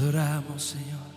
adoramos, Señor.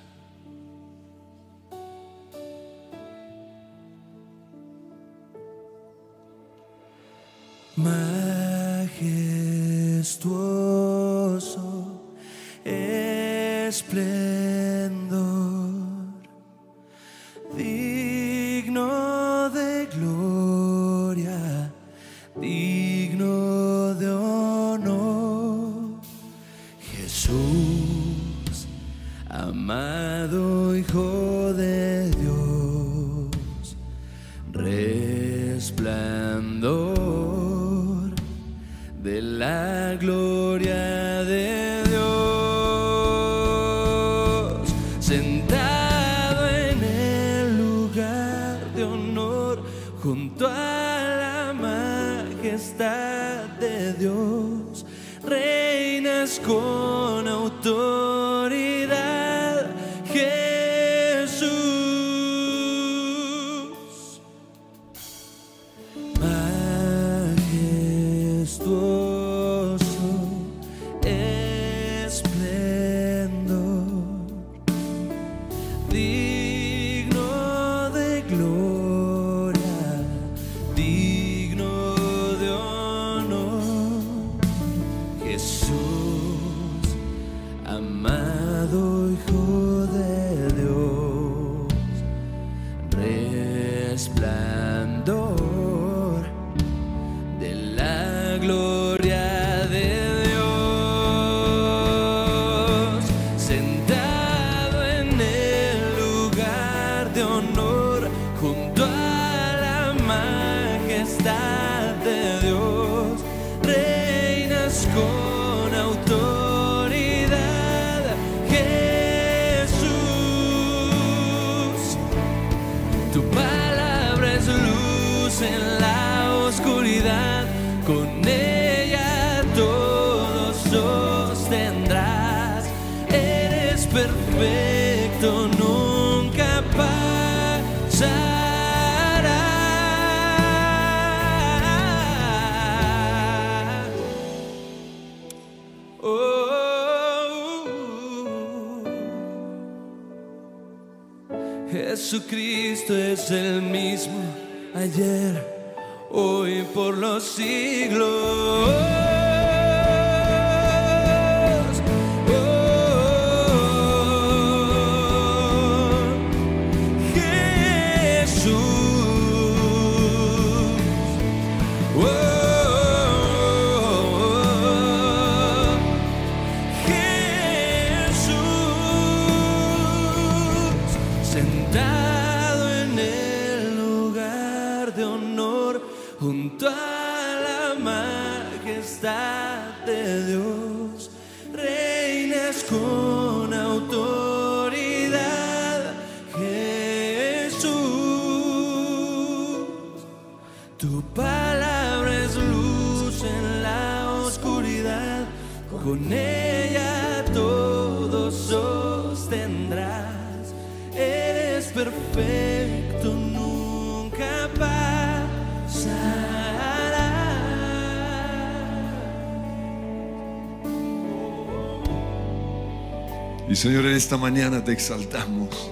Y Señor, en esta mañana te exaltamos.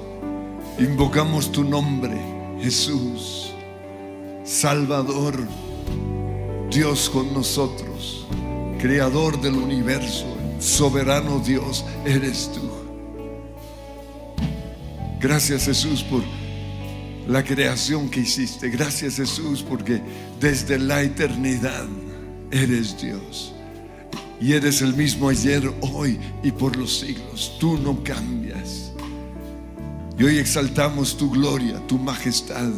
Invocamos tu nombre, Jesús, Salvador, Dios con nosotros, Creador del universo, soberano Dios, eres tú. Gracias Jesús por la creación que hiciste. Gracias Jesús porque desde la eternidad eres Dios. Y eres el mismo ayer, hoy y por los siglos. Tú no cambias. Y hoy exaltamos tu gloria, tu majestad.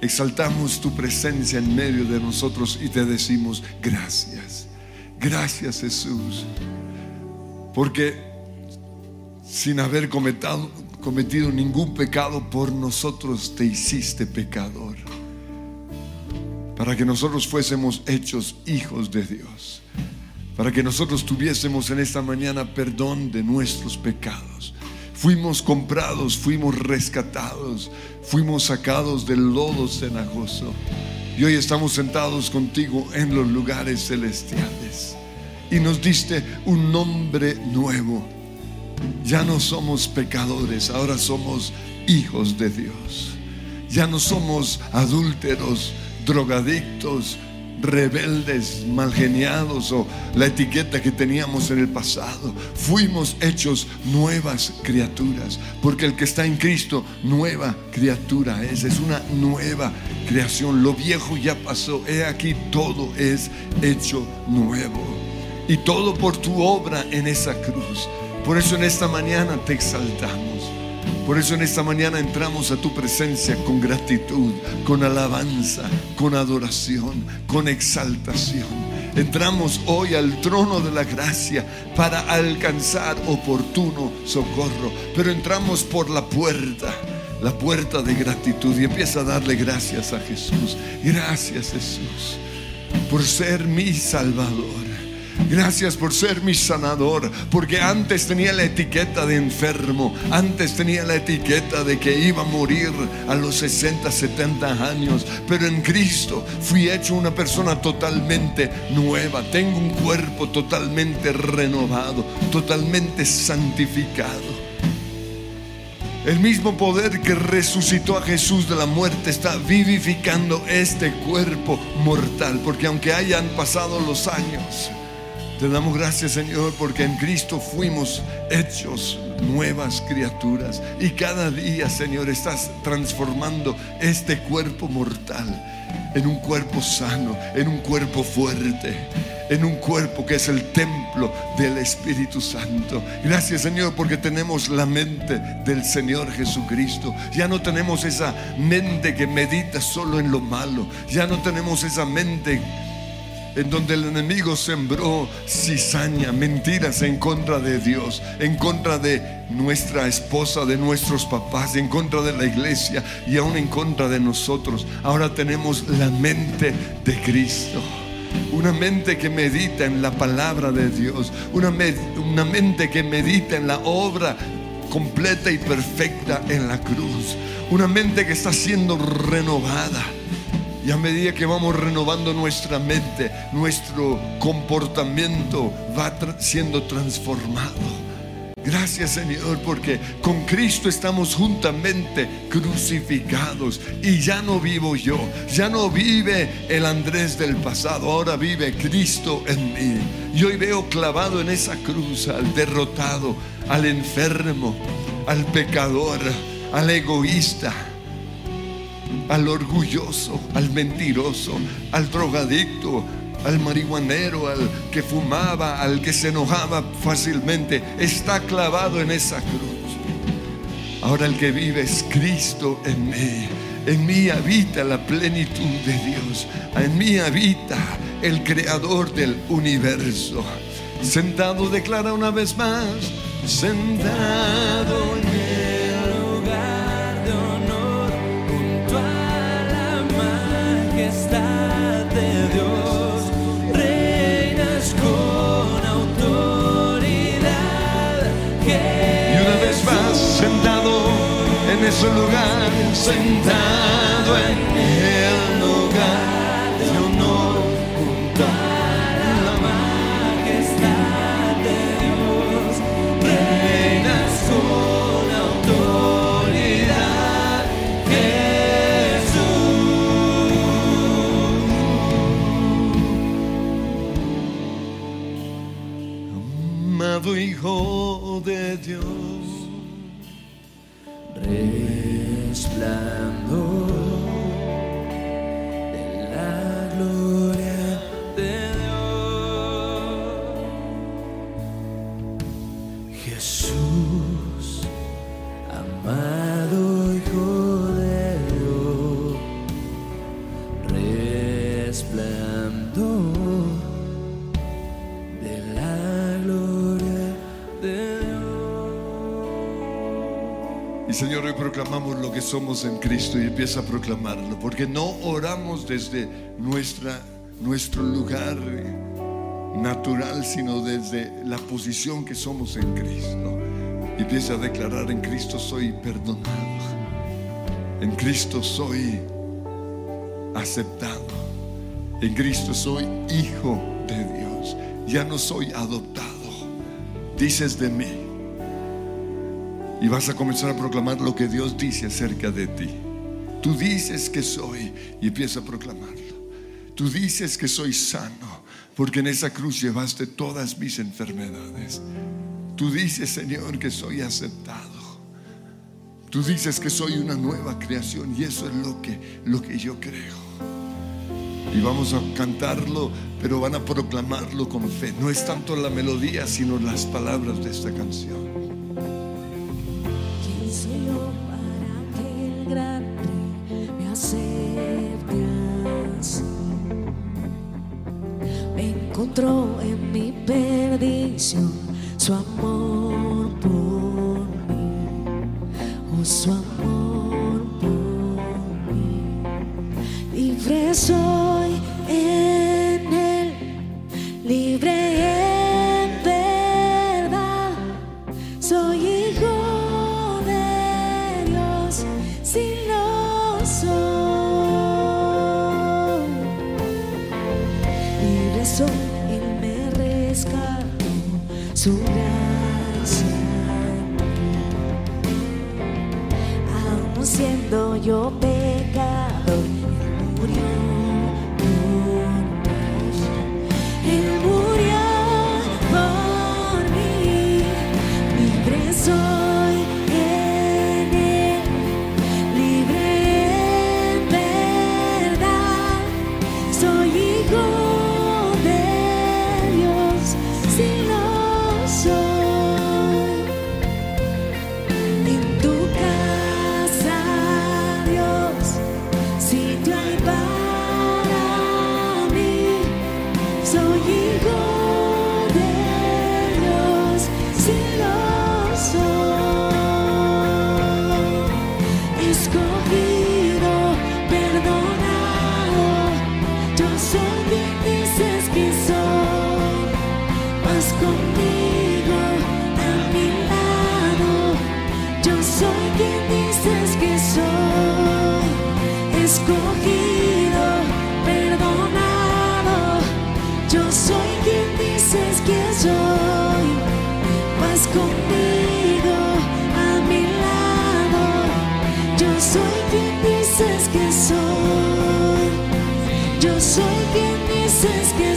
Exaltamos tu presencia en medio de nosotros y te decimos gracias. Gracias Jesús. Porque sin haber cometido, cometido ningún pecado por nosotros te hiciste pecador. Para que nosotros fuésemos hechos hijos de Dios. Para que nosotros tuviésemos en esta mañana perdón de nuestros pecados. Fuimos comprados, fuimos rescatados, fuimos sacados del lodo cenagoso. Y hoy estamos sentados contigo en los lugares celestiales. Y nos diste un nombre nuevo Ya no somos pecadores, ahora somos hijos de Dios. Ya no somos adúlteros, drogadictos, rebeldes, malgeniados o la etiqueta que teníamos en el pasado. Fuimos hechos nuevas criaturas, porque el que está en Cristo, nueva criatura es, es una nueva creación. Lo viejo ya pasó, he aquí todo es hecho nuevo. Y todo por tu obra en esa cruz. Por eso en esta mañana te exaltamos. Por eso en esta mañana entramos a tu presencia con gratitud, con alabanza, con adoración, con exaltación. Entramos hoy al trono de la gracia para alcanzar oportuno socorro. Pero entramos por la puerta, la puerta de gratitud y empieza a darle gracias a Jesús. Gracias Jesús por ser mi Salvador. Gracias por ser mi sanador, porque antes tenía la etiqueta de enfermo, antes tenía la etiqueta de que iba a morir a los 60, 70 años, pero en Cristo fui hecho una persona totalmente nueva, tengo un cuerpo totalmente renovado, totalmente santificado. El mismo poder que resucitó a Jesús de la muerte está vivificando este cuerpo mortal, porque aunque hayan pasado los años, te damos gracias, Señor, porque en Cristo fuimos hechos nuevas criaturas. Y cada día, Señor, estás transformando este cuerpo mortal en un cuerpo sano, en un cuerpo fuerte, en un cuerpo que es el templo del Espíritu Santo. Gracias, Señor, porque tenemos la mente del Señor Jesucristo. Ya no tenemos esa mente que medita solo en lo malo. Ya no tenemos esa mente en donde el enemigo sembró cizaña, mentiras en contra de Dios, en contra de nuestra esposa, de nuestros papás, en contra de la iglesia y aún en contra de nosotros. Ahora tenemos la mente de Cristo. Una mente que medita en la palabra de Dios. Una, una mente que medita en la obra completa y perfecta en la cruz. Una mente que está siendo renovada y a medida que vamos renovando nuestra mente, nuestro comportamiento va siendo transformado. Gracias Señor porque con Cristo estamos juntamente crucificados y ya no vivo yo, ya no vive el Andrés del pasado, ahora vive Cristo en mí. Y hoy veo clavado en esa cruz al derrotado, al enfermo, al pecador, al egoísta al orgulloso, al mentiroso, al drogadicto, al marihuanero, al que fumaba, al que se enojaba fácilmente, está clavado en esa cruz. Ahora el que vive es Cristo en mí. En mí habita la plenitud de Dios. En mí habita el creador del universo. Sentado declara una vez más, sentado en en ese lugar, sentado en Señor, hoy proclamamos lo que somos en Cristo y empieza a proclamarlo, porque no oramos desde nuestra, nuestro lugar natural, sino desde la posición que somos en Cristo. Y empieza a declarar, en Cristo soy perdonado, en Cristo soy aceptado, en Cristo soy hijo de Dios, ya no soy adoptado. Dices de mí Y vas a comenzar a proclamar lo que Dios dice acerca de ti. Tú dices que soy y empieza a proclamarlo. Tú dices que soy sano porque en esa cruz llevaste todas mis enfermedades. Tú dices, Señor, que soy aceptado. Tú dices que soy una nueva creación y eso es lo que, lo que yo creo. Y vamos a cantarlo, pero van a proclamarlo con fe. No es tanto la melodía, sino las palabras de esta canción. ¿Quién soy yo para que el grande me acepte así? Me encontró en mi perdición su amor por mí, oh su amor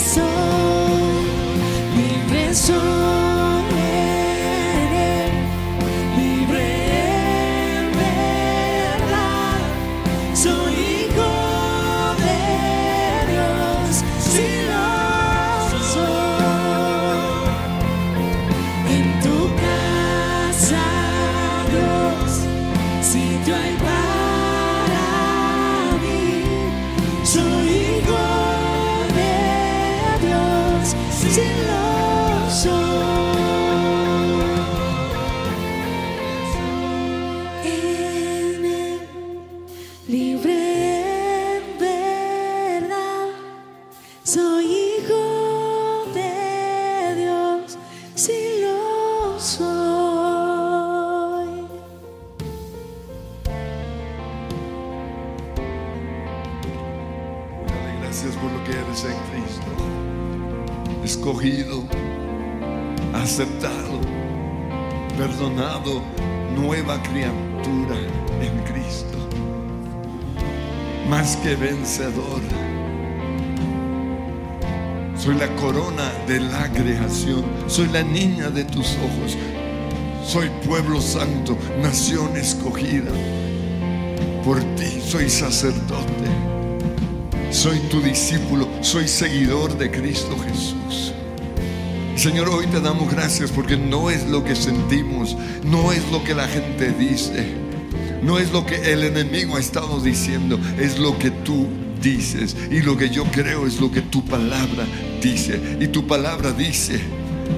soy. Libre soy Más que vencedor. Soy la corona de la creación. Soy la niña de tus ojos. Soy pueblo santo, nación escogida. Por ti soy sacerdote. Soy tu discípulo, soy seguidor de Cristo Jesús. Señor, hoy te damos gracias porque no es lo que sentimos, no es lo que la gente dice, no es lo que el enemigo ha estado diciendo, es lo que tú dices. Y lo que yo creo es lo que tu palabra dice. Y tu palabra dice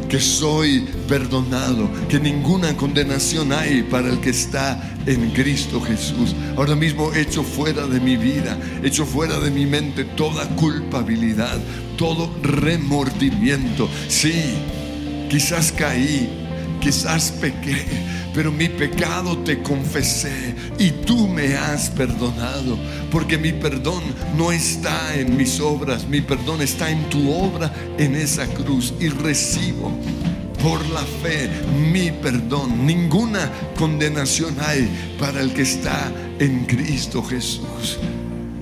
que soy perdonado, que ninguna condenación hay para el que está en Cristo Jesús. Ahora mismo echo fuera de mi vida, echo fuera de mi mente toda culpabilidad, todo remordimiento. Sí, quizás caí, quizás pequé, pero mi pecado te confesé y tú me has perdonado, porque mi perdón no está en mis obras, mi perdón está en tu obra en esa cruz y recibo por la fe, mi perdón. Ninguna condenación hay para el que está en Cristo Jesús.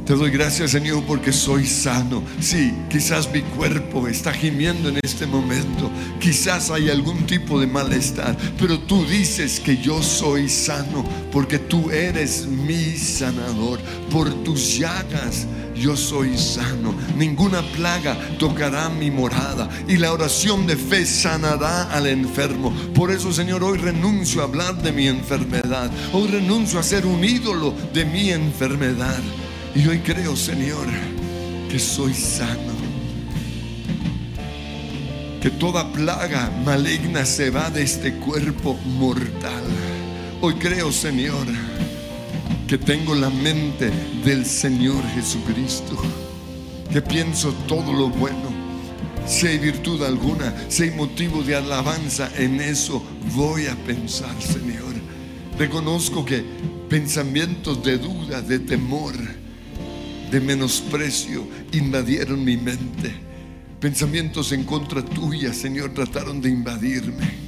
Te doy gracias, Señor, porque soy sano. Sí, quizás mi cuerpo está gimiendo en este momento. Quizás hay algún tipo de malestar. Pero tú dices que yo soy sano porque tú eres mi sanador. Por tus llagas yo soy sano. Ninguna plaga tocará mi morada. Y la oración de fe sanará al enfermo. Por eso, Señor, hoy renuncio a hablar de mi enfermedad. Hoy renuncio a ser un ídolo de mi enfermedad. Y hoy creo, Señor, que soy sano. Que toda plaga maligna se va de este cuerpo mortal. Hoy creo, Señor, que tengo la mente del Señor Jesucristo. Que pienso todo lo bueno. Si hay virtud alguna, si hay motivo de alabanza, en eso voy a pensar, Señor. Reconozco que pensamientos de duda, de temor, de menosprecio invadieron mi mente. Pensamientos en contra tuya, Señor, trataron de invadirme.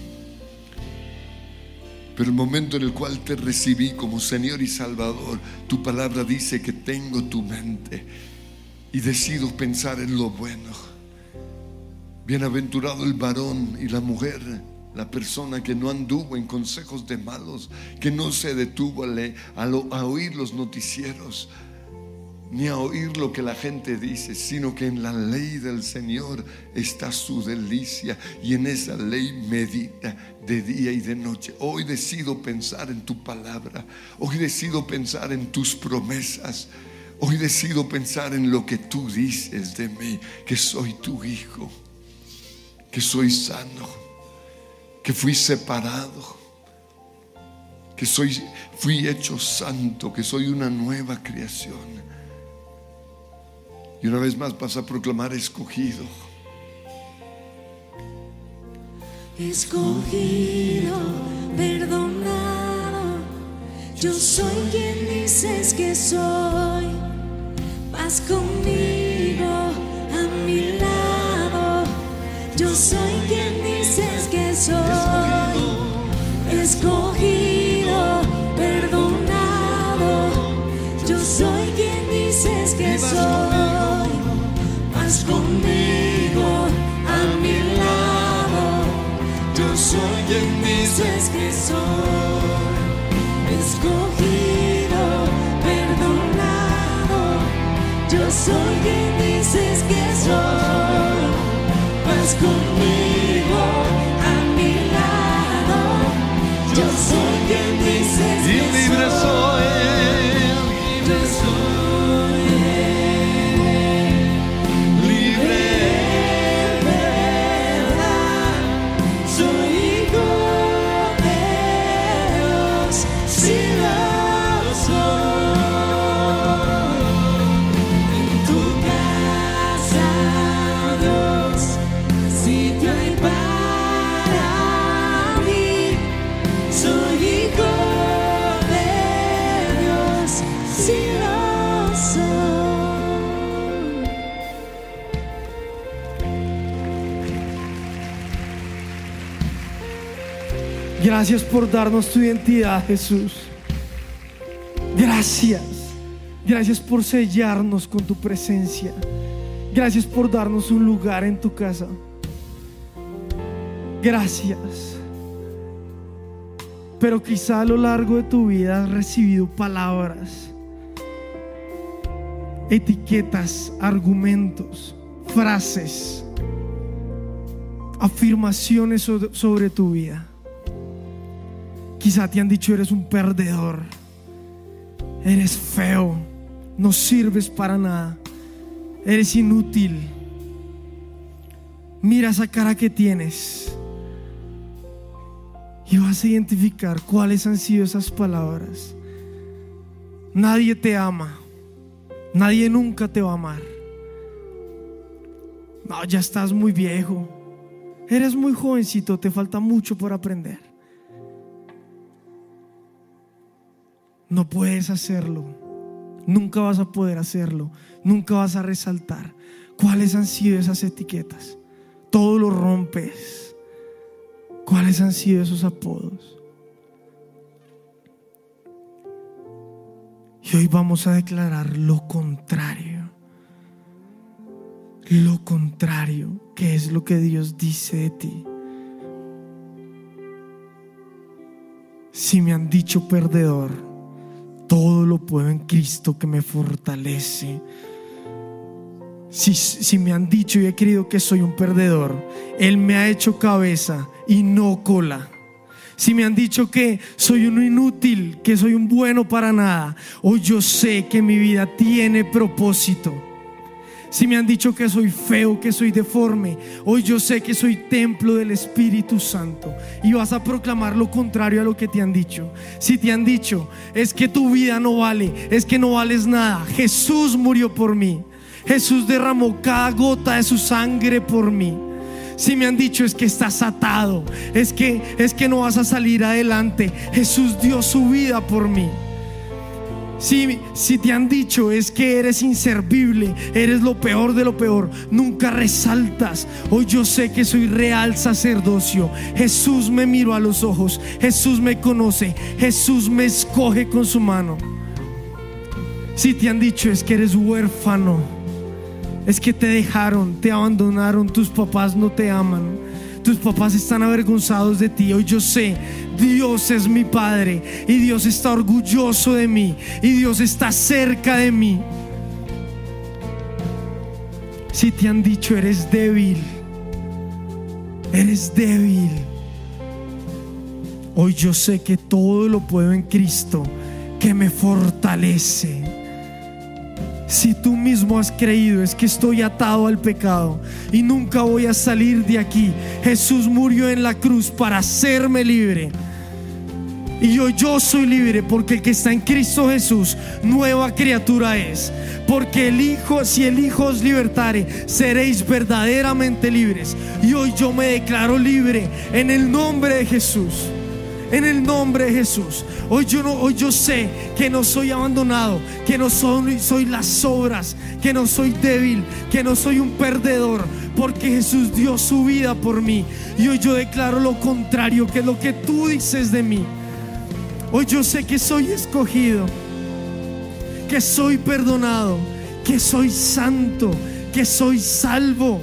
Pero el momento en el cual te recibí como Señor y Salvador, tu palabra dice que tengo tu mente y decido pensar en lo bueno. Bienaventurado el varón y la mujer, la persona que no anduvo en consejos de malos, que no se detuvo a, a oír los noticieros, ni a oír lo que la gente dice, sino que en la ley del Señor está su delicia y en esa ley medita de día y de noche. Hoy decido pensar en tu palabra, hoy decido pensar en tus promesas, hoy decido pensar en lo que tú dices de mí, que soy tu hijo, que soy sano, que fui separado, que soy, fui hecho santo, que soy una nueva creación. Y una vez más vas a proclamar escogido. escogido, perdonado. Yo soy quien dices que soy. Vas conmigo a mi lado. Yo soy quien dices que soy. Escogido, quien dices que soy. Escogido, perdonado. Yo soy quien dices que soy. Vas conmigo a mi lado. Yo soy quien dices Y que libre soy. Gracias por darnos tu identidad, Jesús. Gracias. Gracias por sellarnos con tu presencia. Gracias por darnos un lugar en tu casa. Gracias. Pero quizá a lo largo de tu vida has recibido palabras, etiquetas, argumentos, frases, afirmaciones sobre- tu vida. Quizá te han dicho eres un perdedor, eres feo, no sirves para nada, eres inútil. Mira esa cara que tienes y vas a identificar cuáles han sido esas palabras. Nadie te ama, nadie nunca te va a amar. No, ya estás muy viejo, eres muy jovencito, te falta mucho por aprender. No puedes hacerlo. Nunca vas a poder hacerlo. Nunca vas a resaltar. ¿Cuáles han sido esas etiquetas? Todo lo rompes. ¿Cuáles han sido esos apodos? Y hoy vamos a declarar lo contrario. Lo contrario, que es lo que Dios dice de ti. Si me han dicho perdedor, todo lo puedo en Cristo que me fortalece. Si, me han dicho y he creído que soy un perdedor, Él me ha hecho cabeza y no cola. Si me han dicho que soy un inútil, que soy un bueno para nada, hoy yo sé que mi vida tiene propósito. Si me han dicho que soy feo, que soy deforme, hoy yo sé que soy templo del Espíritu Santo. Y vas a proclamar lo contrario a lo que te han dicho. Si te han dicho, es que tu vida no vale, es que no vales nada. Jesús murió por mí. Jesús derramó cada gota de su sangre por mí. Si me han dicho es que estás atado, es que es que no vas a salir adelante. Jesús dio su vida por mí. Si, si te han dicho es que eres inservible, eres lo peor de lo peor, nunca resaltas. Hoy yo sé que soy real sacerdocio. Jesús me miró a los ojos, Jesús me conoce, Jesús me escoge con su mano. Si te han dicho es que eres huérfano, es que te dejaron, te abandonaron, tus papás no te aman. Tus papás están avergonzados de ti. Hoy yo sé, Dios es mi Padre y Dios está orgulloso de mí y Dios está cerca de mí. Si te han dicho eres débil, eres débil. Hoy yo sé que todo lo puedo en Cristo que me fortalece. Si tú mismo has creído es que estoy atado al pecado y nunca voy a salir de aquí. Jesús murió en la cruz para hacerme libre. Y yo, yo soy libre porque el que está en Cristo Jesús, nueva criatura es. Porque el Hijo, si el Hijo os libertare, seréis verdaderamente libres. Y hoy yo me declaro libre en el nombre de Jesús. En el nombre de Jesús. Hoy yo, no, hoy yo sé que no soy abandonado, que no soy, soy las obras, que no soy débil, que no soy un perdedor, porque Jesús dio su vida por mí. Y hoy yo declaro lo contrario, que lo que tú dices de mí. Hoy yo sé que soy escogido, que soy perdonado, que soy santo, que soy salvo,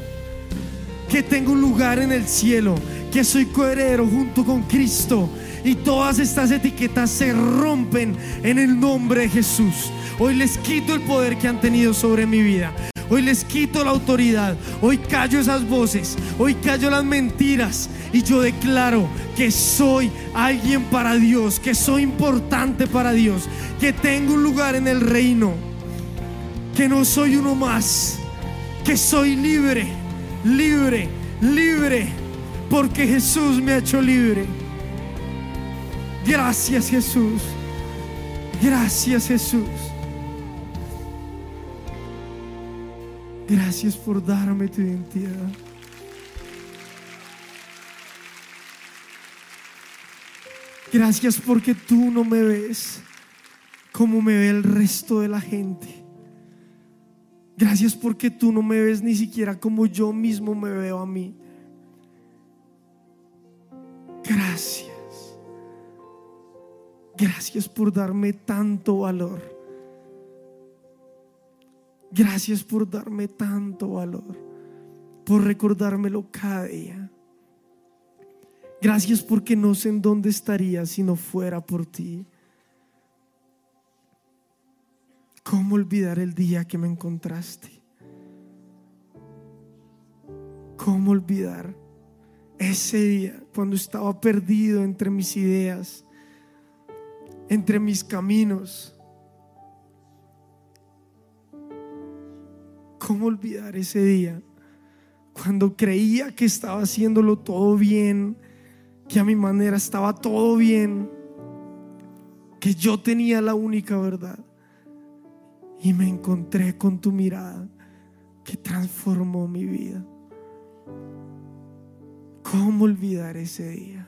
que tengo un lugar en el cielo, que soy coheredero junto con Cristo. Y todas estas etiquetas se rompen en el nombre de Jesús. Hoy les quito el poder que han tenido sobre mi vida. Hoy les quito la autoridad. Hoy callo esas voces. Hoy callo las mentiras. Y yo declaro que soy alguien para Dios. Que soy importante para Dios. Que tengo un lugar en el reino. Que no soy uno más. Que soy libre. Libre. Libre. Porque Jesús me ha hecho libre. Gracias Jesús. Gracias Jesús. Gracias por darme tu identidad. Gracias porque tú no me ves como me ve el resto de la gente. Gracias porque tú no me ves ni siquiera como yo mismo me veo a mí. Gracias. Gracias por darme tanto valor. Gracias por darme tanto valor. Por recordármelo cada día. Gracias porque no sé en dónde estaría si no fuera por ti. ¿Cómo olvidar el día que me encontraste? ¿Cómo olvidar ese día cuando estaba perdido entre mis ideas, entre mis caminos? ¿Cómo olvidar ese día cuando creía que estaba haciéndolo todo bien, que a mi manera estaba todo bien, que yo tenía la única verdad? Y me encontré con tu mirada que transformó mi vida. ¿Cómo olvidar ese día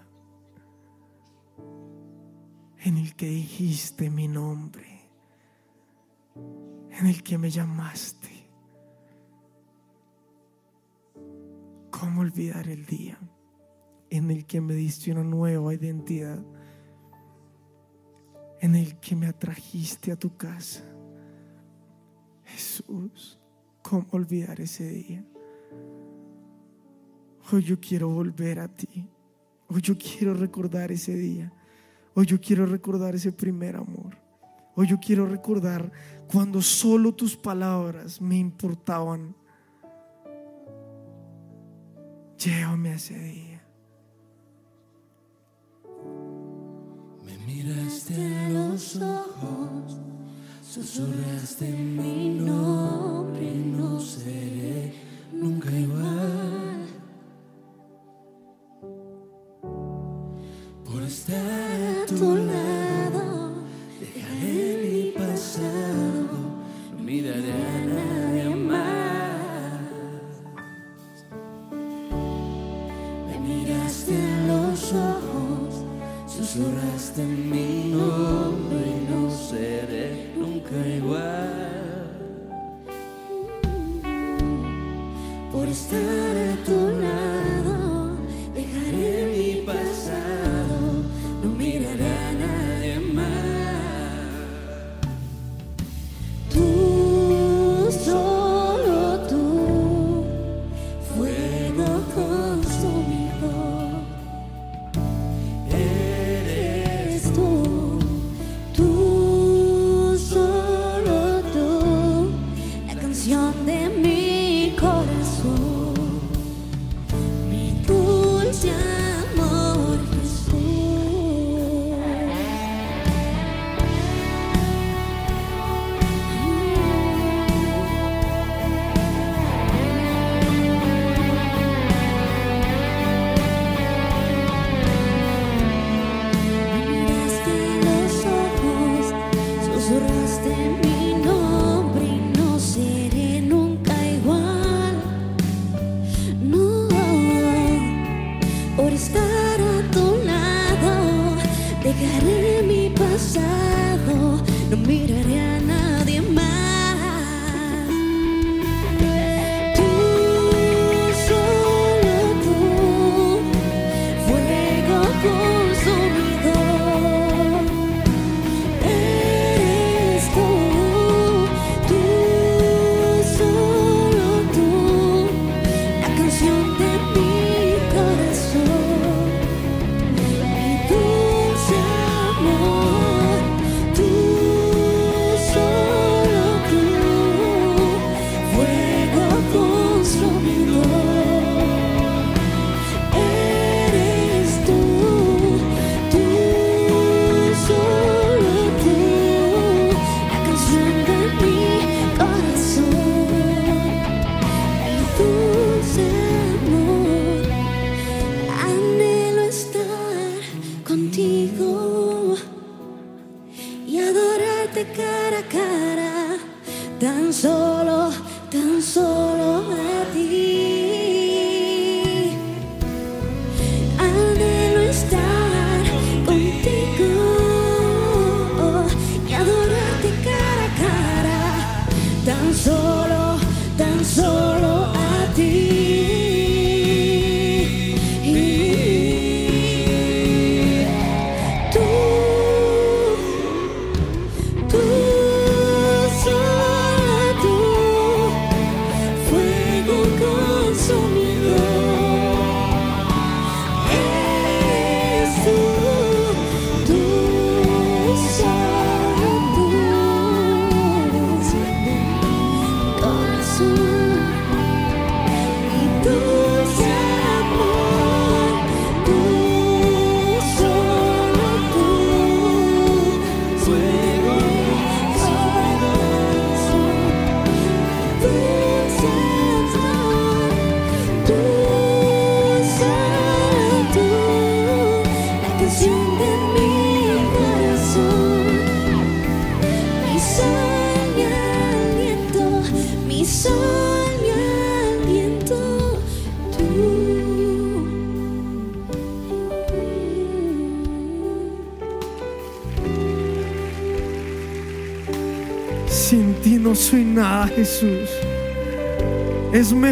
en el que dijiste mi nombre, en el que me llamaste. ¿Cómo olvidar el día en el que me diste una nueva identidad? En el que me atrajiste a tu casa. Jesús, ¿cómo olvidar ese día? Hoy yo quiero volver a ti. Hoy yo quiero recordar ese día. Hoy yo quiero recordar ese primer amor. Hoy yo quiero recordar cuando solo tus palabras me importaban. Llévame ese día. Me miraste a los ojos, susurraste mi nombre, no seré nunca igual.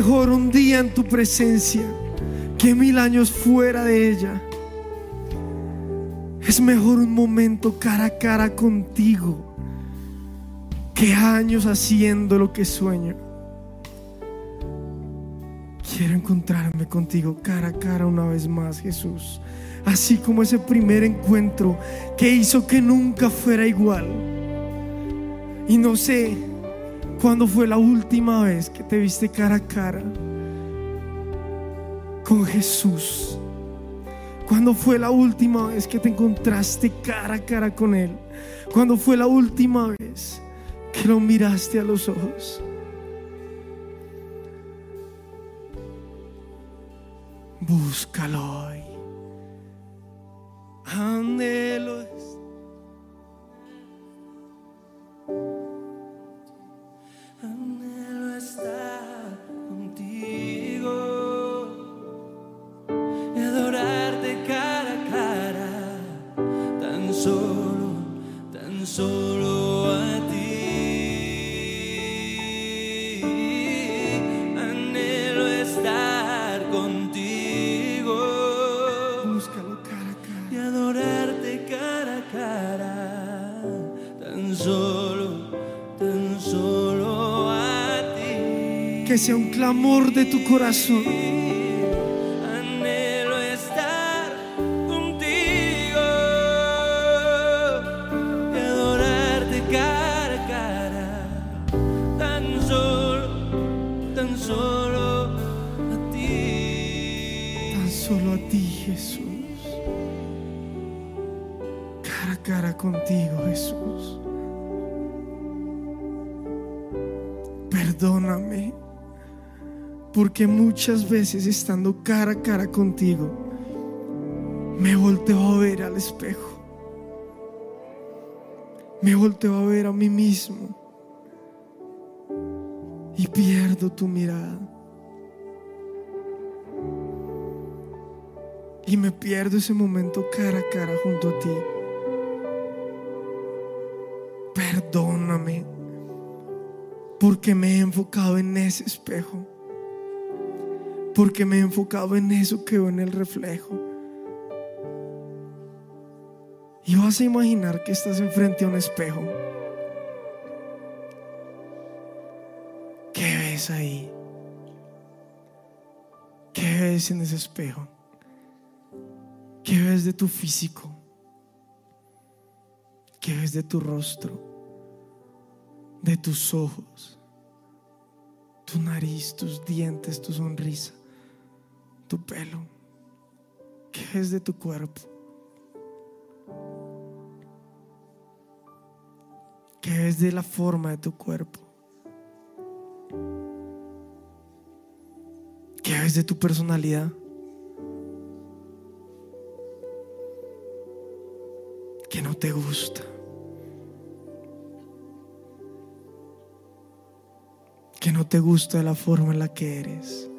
mejor un día en tu presencia que mil años fuera de ella. Es mejor un momento cara a cara contigo que años haciendo lo que sueño. Quiero encontrarme contigo cara a cara una vez más, Jesús. Así como ese primer encuentro que hizo que nunca fuera igual. Y no sé cuándo fue la última vez que te viste cara a cara con Jesús. ¿Cuándo fue la última vez que te encontraste cara a cara con Él? ¿Cuándo fue la última vez que lo miraste a los ojos? Búscalo hoy. Anhelo Clamor de tu corazón. Muchas veces estando cara a cara contigo, me volteo a ver al espejo. Me volteo a ver a mí mismo. Y pierdo tu mirada. y me pierdo ese momento cara a cara junto a ti. Perdóname porque me he enfocado en ese espejo, porque me he enfocado en eso que veo en el reflejo. Y vas a imaginar que estás enfrente a un espejo. ¿Qué ves ahí? ¿Qué ves en ese espejo? ¿Qué ves de tu físico? ¿Qué ves de tu rostro? De tus ojos, tu nariz, tus dientes, tu sonrisa, tu pelo. ¿Qué ves de tu cuerpo? ¿Qué ves de la forma de tu cuerpo? ¿Qué ves de tu personalidad? que no te gusta. Que no te gusta la forma en la que eres.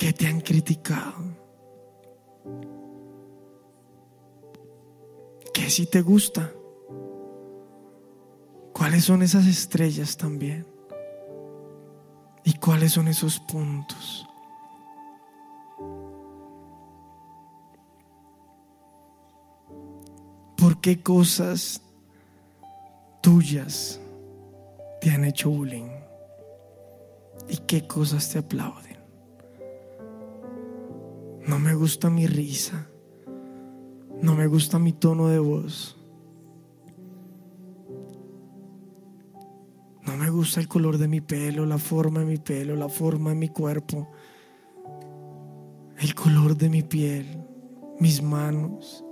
Que te han criticado. Que si te gusta. ¿Cuáles son esas estrellas también? ¿Y cuáles son esos puntos? ¿Por qué cosas tuyas te han hecho bullying? ¿Y qué cosas te aplauden? No me gusta mi risa. No me gusta mi tono de voz. No me gusta el color de mi pelo, la forma de mi pelo, la forma de mi cuerpo, el color de mi piel, mis manos.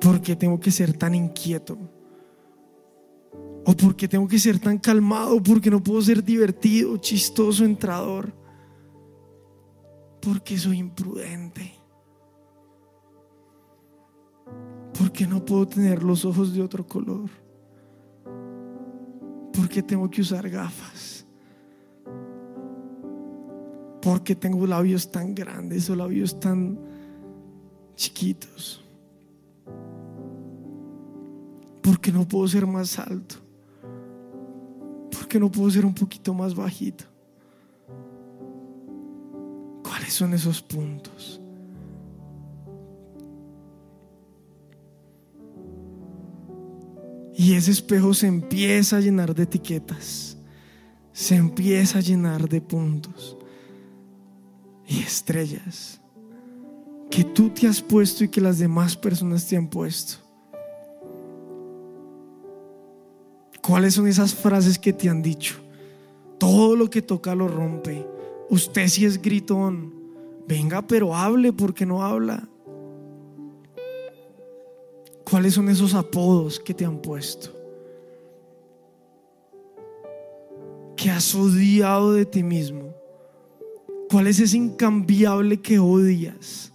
¿Por qué tengo que ser tan inquieto? ¿O por qué tengo que ser tan calmado? ¿Por qué no puedo ser divertido, chistoso, entrador? Porque soy imprudente. Porque no puedo tener los ojos de otro color. Porque tengo que usar gafas. Porque tengo labios tan grandes o labios tan chiquitos. Porque no puedo ser más alto. Porque no puedo ser un poquito más bajito. ¿Cuáles son esos puntos? Y ese espejo se empieza a llenar de etiquetas, se empieza a llenar de puntos y estrellas que tú te has puesto y que las demás personas te han puesto. ¿Cuáles son esas frases que te han dicho? Todo lo que toca lo rompe. Usted sí es gritón. Venga, pero hable porque no habla. ¿Cuáles son esos apodos que te han puesto? Que has odiado de ti mismo. ¿Cuál es ese incambiable que odias?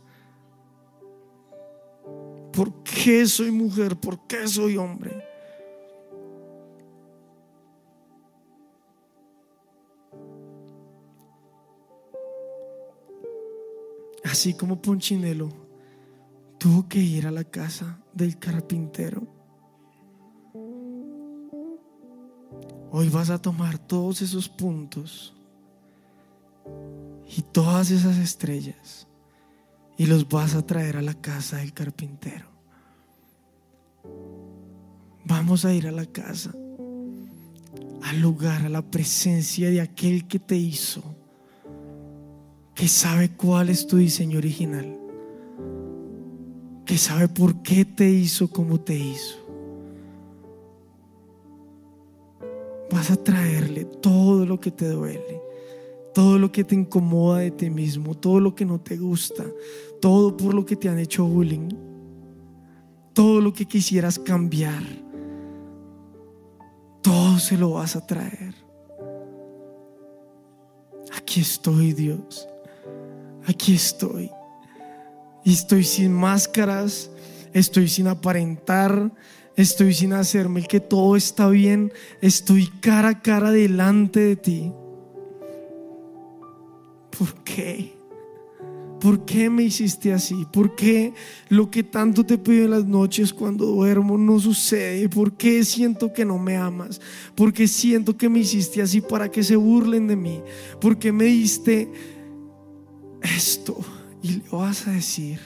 ¿Por qué soy mujer? ¿Por qué soy hombre? Así como Ponchinelo tuvo que ir a la casa del carpintero. Hoy vas a tomar todos esos puntos y todas esas estrellas y los vas a traer a la casa del carpintero. Vamos a ir a la casa, al lugar, a la presencia de aquel que te hizo, que sabe cuál es tu diseño original, que sabe por qué te hizo como te hizo. Vas a traerle todo lo que te duele, todo lo que te incomoda de ti mismo, todo lo que no te gusta, todo por lo que te han hecho bullying, todo lo que quisieras cambiar, todo se lo vas a traer. Aquí estoy, Dios. Aquí estoy. Y estoy sin máscaras, estoy sin aparentar, estoy sin hacerme el que todo está bien, estoy cara a cara delante de ti. ¿Por qué? ¿Por qué me hiciste así? ¿Por qué lo que tanto te pido en las noches cuando duermo no sucede? ¿Por qué siento que no me amas? ¿Por qué siento que me hiciste así para que se burlen de mí? ¿Por qué me diste esto? Y le vas a decir,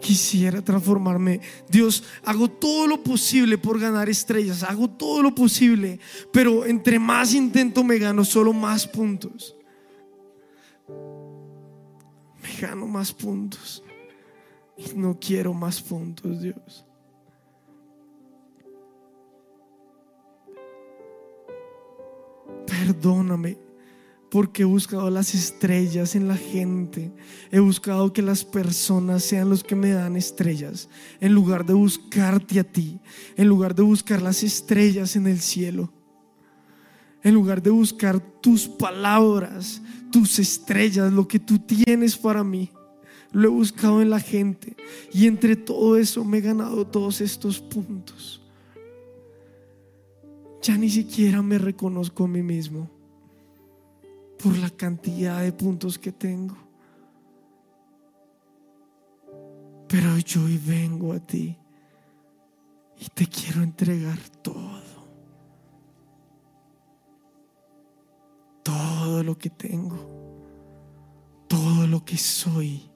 quisiera transformarme. Dios, hago todo lo posible por ganar estrellas, hago todo lo posible, pero entre más intento me gano solo más puntos. Me gano más puntos y no quiero más puntos, Dios. Perdóname porque he buscado las estrellas en la gente. He buscado que las personas sean los que me dan estrellas, en lugar de buscarte a ti, en lugar de buscar las estrellas en el cielo, en lugar de buscar tus palabras, tus estrellas, lo que tú tienes para mí. Lo he buscado en la gente y entre todo eso me he ganado todos estos puntos. Ya ni siquiera me reconozco a mí mismo por la cantidad de puntos que tengo. Pero yo hoy vengo a ti y te quiero entregar todo. Todo lo que tengo. Todo lo que soy.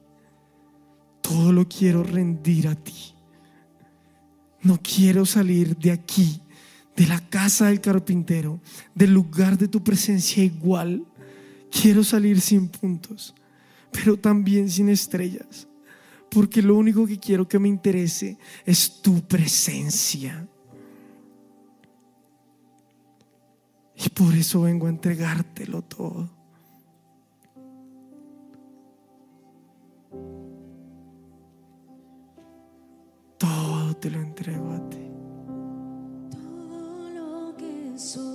Todo lo quiero rendir a ti. No quiero salir de aquí, de la casa del carpintero, del lugar de tu presencia igual Quiero salir sin puntos, pero también sin estrellas, porque lo único que quiero que me interese es tu presencia. Y por eso vengo a entregártelo todo. Todo te lo entrego a ti. Todo lo que soy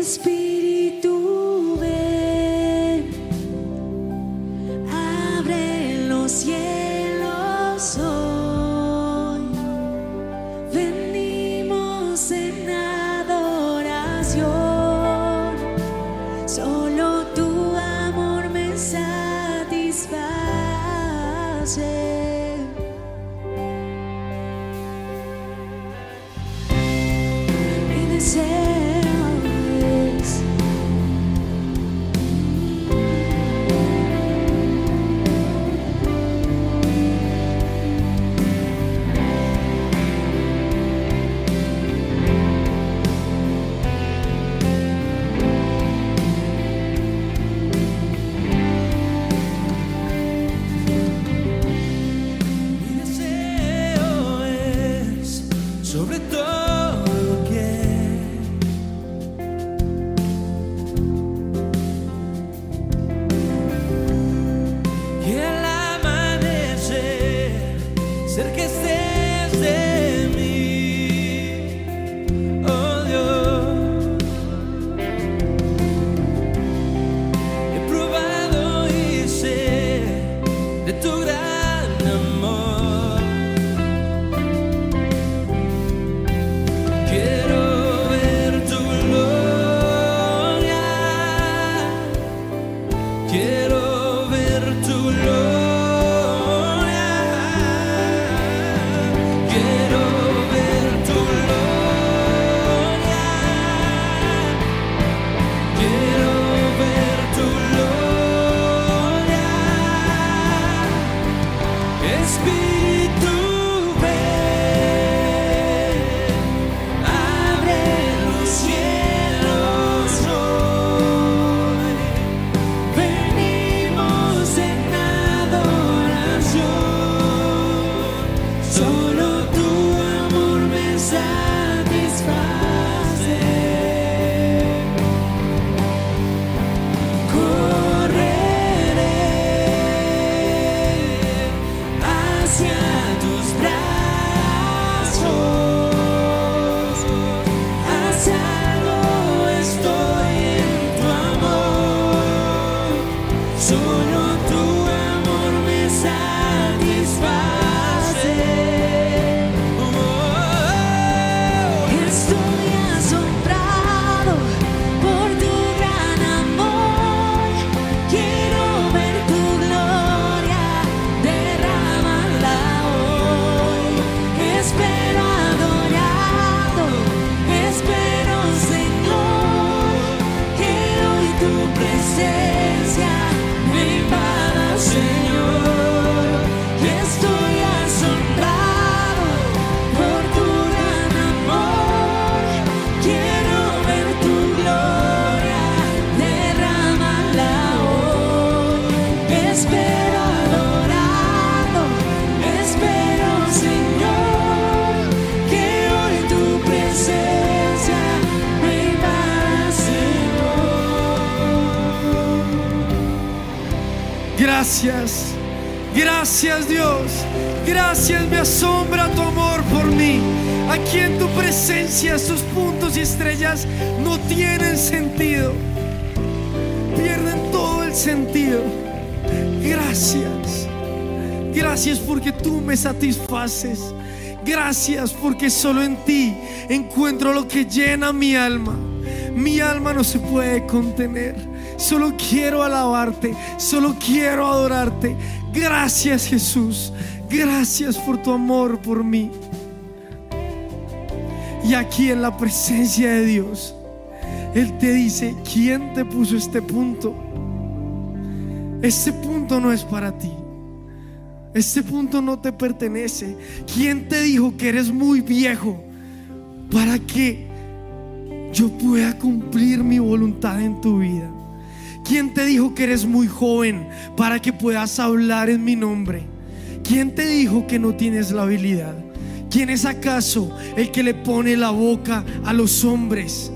Espíritu, Gracias, gracias porque tú me satisfaces. Gracias porque solo en ti encuentro lo que llena mi alma. Mi alma no se puede contener. Solo quiero alabarte, solo quiero adorarte. Gracias Jesús. Gracias por tu amor por mí. Y aquí en la presencia de Dios, Él te dice, ¿quién te puso este punto? Este punto no es para ti. Este punto no te pertenece. ¿Quién te dijo que eres muy viejo para que yo pueda cumplir mi voluntad en tu vida? ¿Quién te dijo que eres muy joven para que puedas hablar en mi nombre? ¿Quién te dijo que no tienes la habilidad? ¿Quién es acaso el que le pone la boca a los hombres?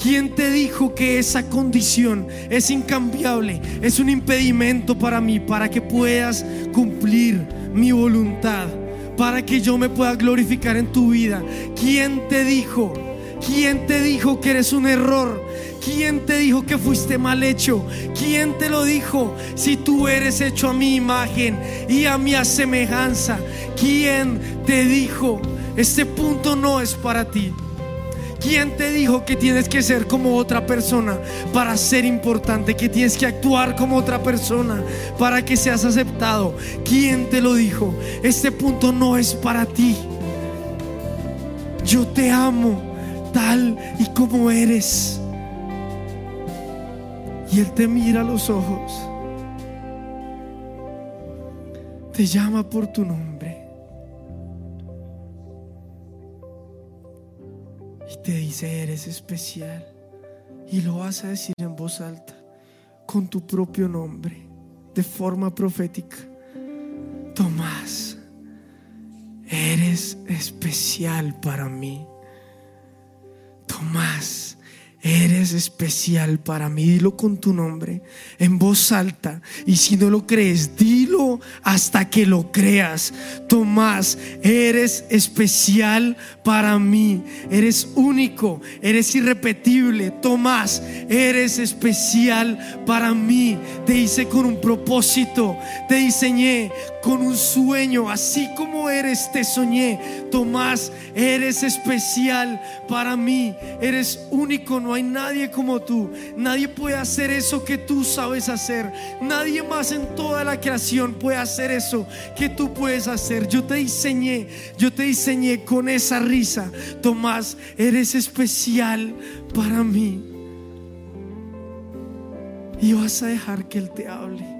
¿Quién te dijo que esa condición es incambiable? Es un impedimento para mí, para que puedas cumplir mi voluntad. para que yo me pueda glorificar en tu vida. ¿Quién te dijo? ¿Quién te dijo que eres un error? ¿Quién te dijo que fuiste mal hecho? ¿Quién te lo dijo? Si tú eres hecho a mi imagen y a mi semejanza. ¿Quién te dijo? Este punto no es para ti. ¿Quién te dijo que tienes que ser como otra persona para ser importante? Que tienes que actuar como otra persona para que seas aceptado. ¿Quién te lo dijo? Este punto no es para ti. Yo te amo tal y como eres. Y Él te mira a los ojos. Te llama por tu nombre. Te dice, eres especial. Y lo vas a decir en voz alta, con tu propio nombre, de forma profética. Tomás, eres especial para mí. Tomás, eres especial para mí. Dilo con tu nombre, en voz alta. Y si no lo crees, dilo hasta que lo creas. Tomás, eres especial para mí. Eres único, eres irrepetible. Tomás, eres especial para mí. Te hice con un propósito, te diseñé con un sueño, así como eres, te soñé. Tomás, eres especial para mí, eres único, no hay nadie como tú. Nadie puede hacer eso que tú sabes hacer. Nadie más en toda la creación puede hacer eso que tú puedes hacer. Yo te diseñé, yo te diseñé con esa risa. Tomás, eres especial para mí. Y vas a dejar que Él te hable.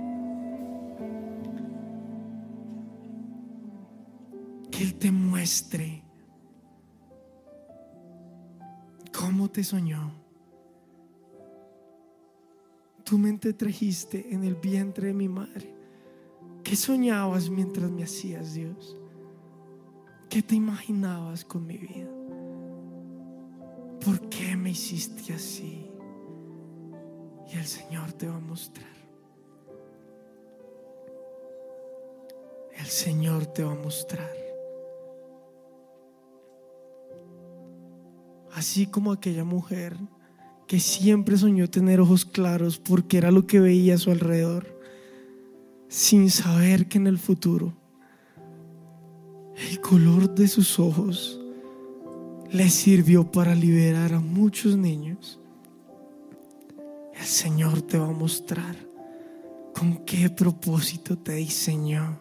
que Él te muestre cómo te soñó. Tú me trajiste en el vientre de mi madre. ¿Qué soñabas mientras me hacías, Dios? ¿Qué te imaginabas con mi vida? ¿Por qué me hiciste así? Y el Señor te va a mostrar. El Señor te va a mostrar. Así como aquella mujer que siempre soñó tener ojos claros porque era lo que veía a su alrededor, sin saber que en el futuro el color de sus ojos le sirvió para liberar a muchos niños. El Señor te va a mostrar con qué propósito te diseñó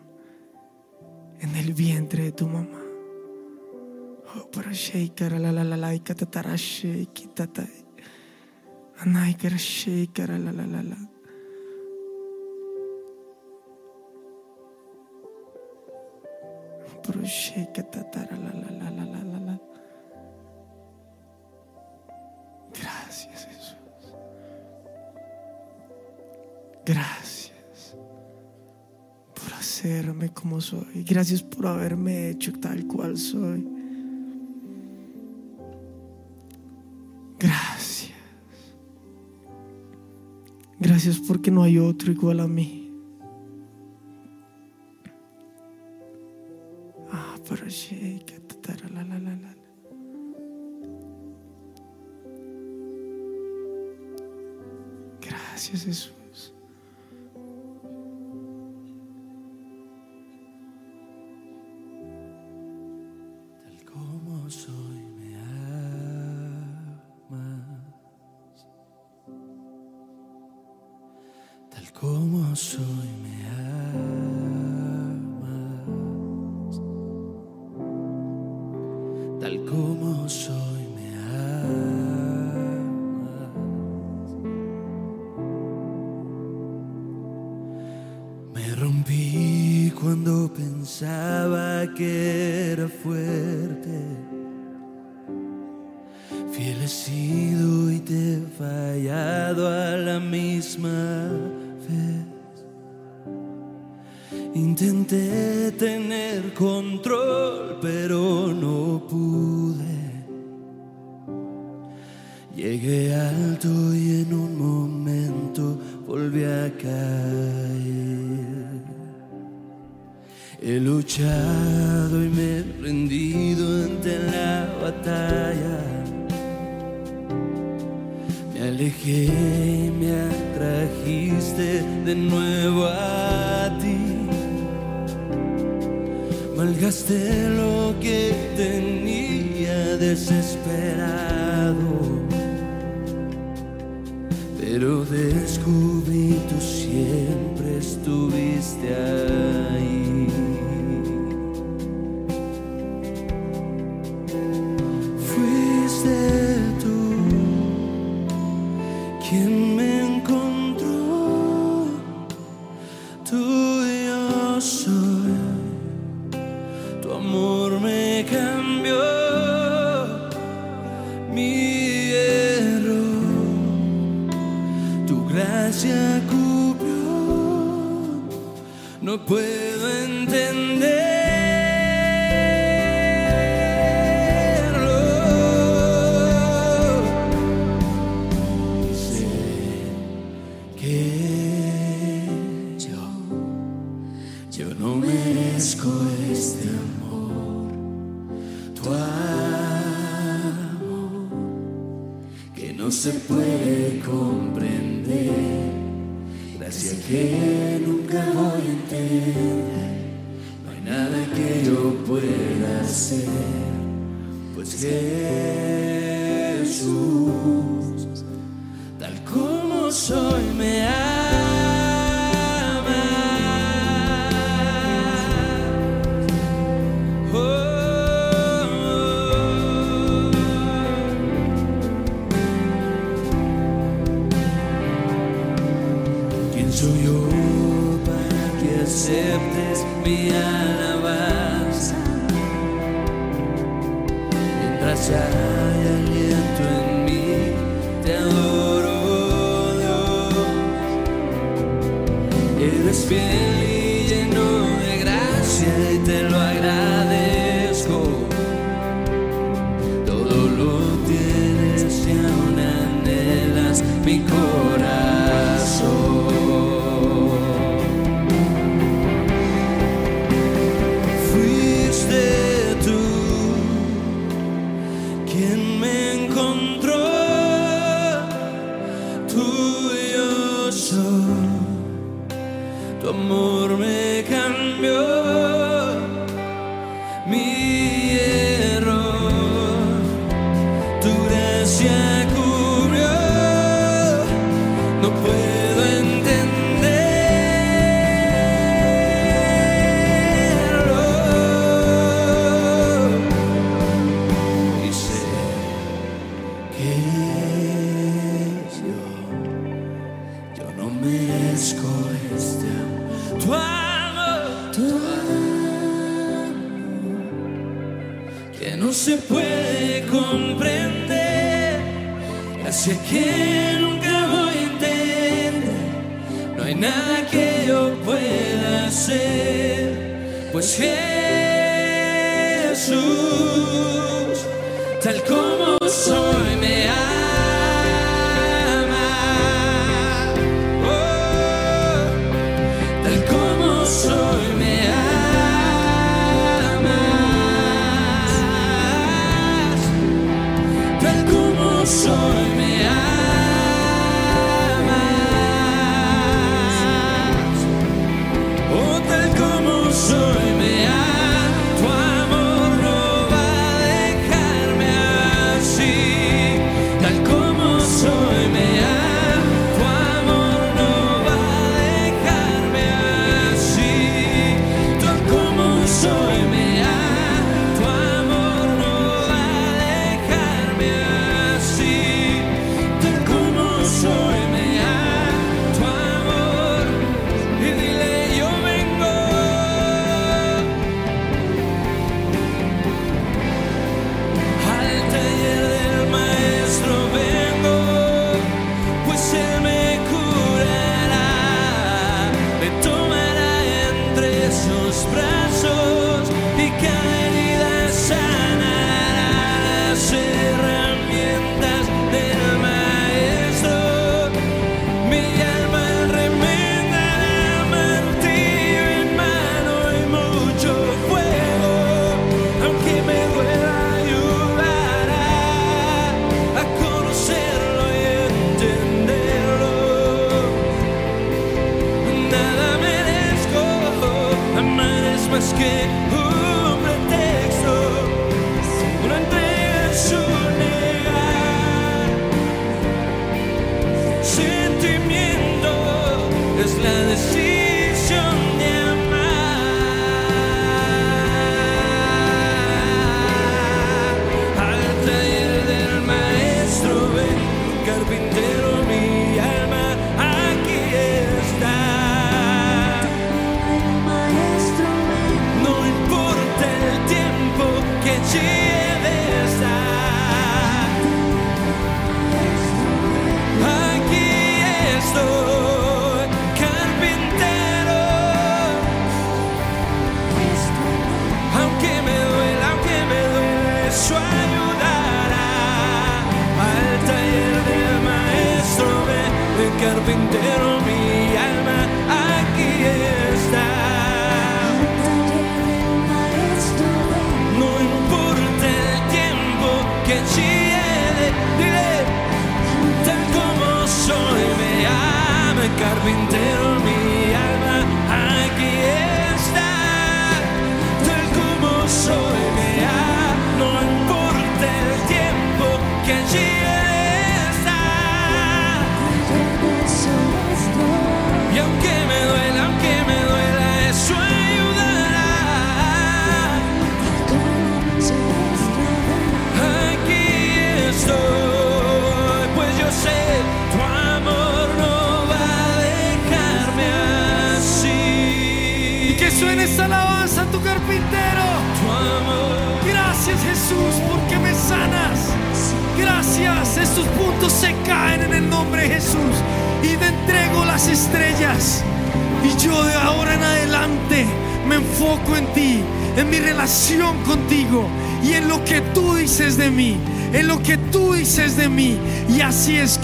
en el vientre de tu mamá. Oh, para la la la la ikatatara shake tata. Anaikara shakara la la la la. Pero shake tatara la la la la la la la. Gracias Jesús. Gracias por hacerme como soy. Gracias por haberme hecho tal cual soy. Gracias porque no hay otro igual a mí. Intenté tener control, pero no pude. Llegué alto y en un momento volví a caer. He luchado y me he rendido ante la batalla. Me alejé y me atrajiste de nuevo a ti. Malgasté lo que tenía desesperado, pero descubrí tú siempre estuviste ahí. soy, me hasta el corazón.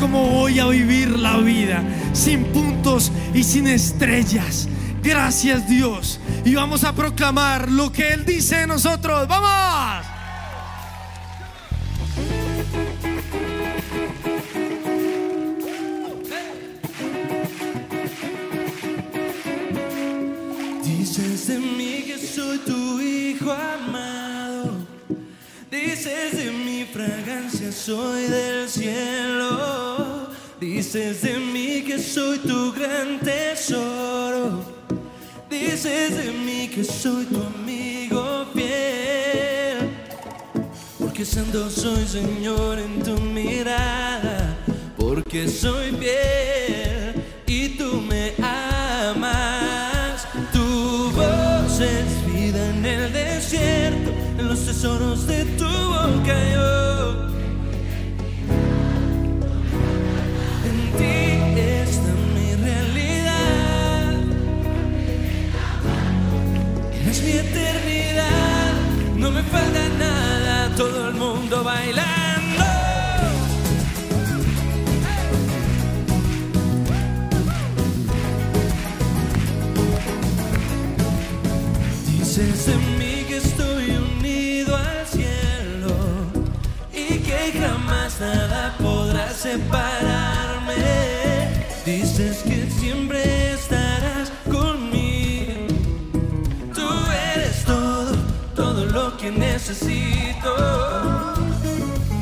cómo voy a vivir la vida, sin puntos y sin estrellas. Gracias Dios. Y vamos a proclamar lo que Él dice de nosotros. ¡Vamos! Dices de mí que soy tu hijo amado. Dices de mi fragancia soy del cielo. Dices de mí que soy tu gran tesoro. Dices de mí que soy tu amigo fiel. Porque santo soy Señor en tu mirada. Porque soy fiel y tú me amas. Tu voz es vida en el desierto. En los tesoros de tu boca yo falta nada, todo el mundo bailando. Dices en mí que estoy unido al cielo y que jamás nada podrá separarme. Dices que siempre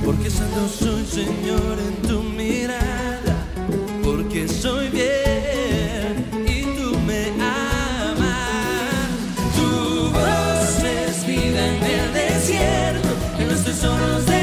porque santo soy Señor en tu mirada, porque soy bien y tú me amas. Tu voz es vida en el desierto, en los tesoros de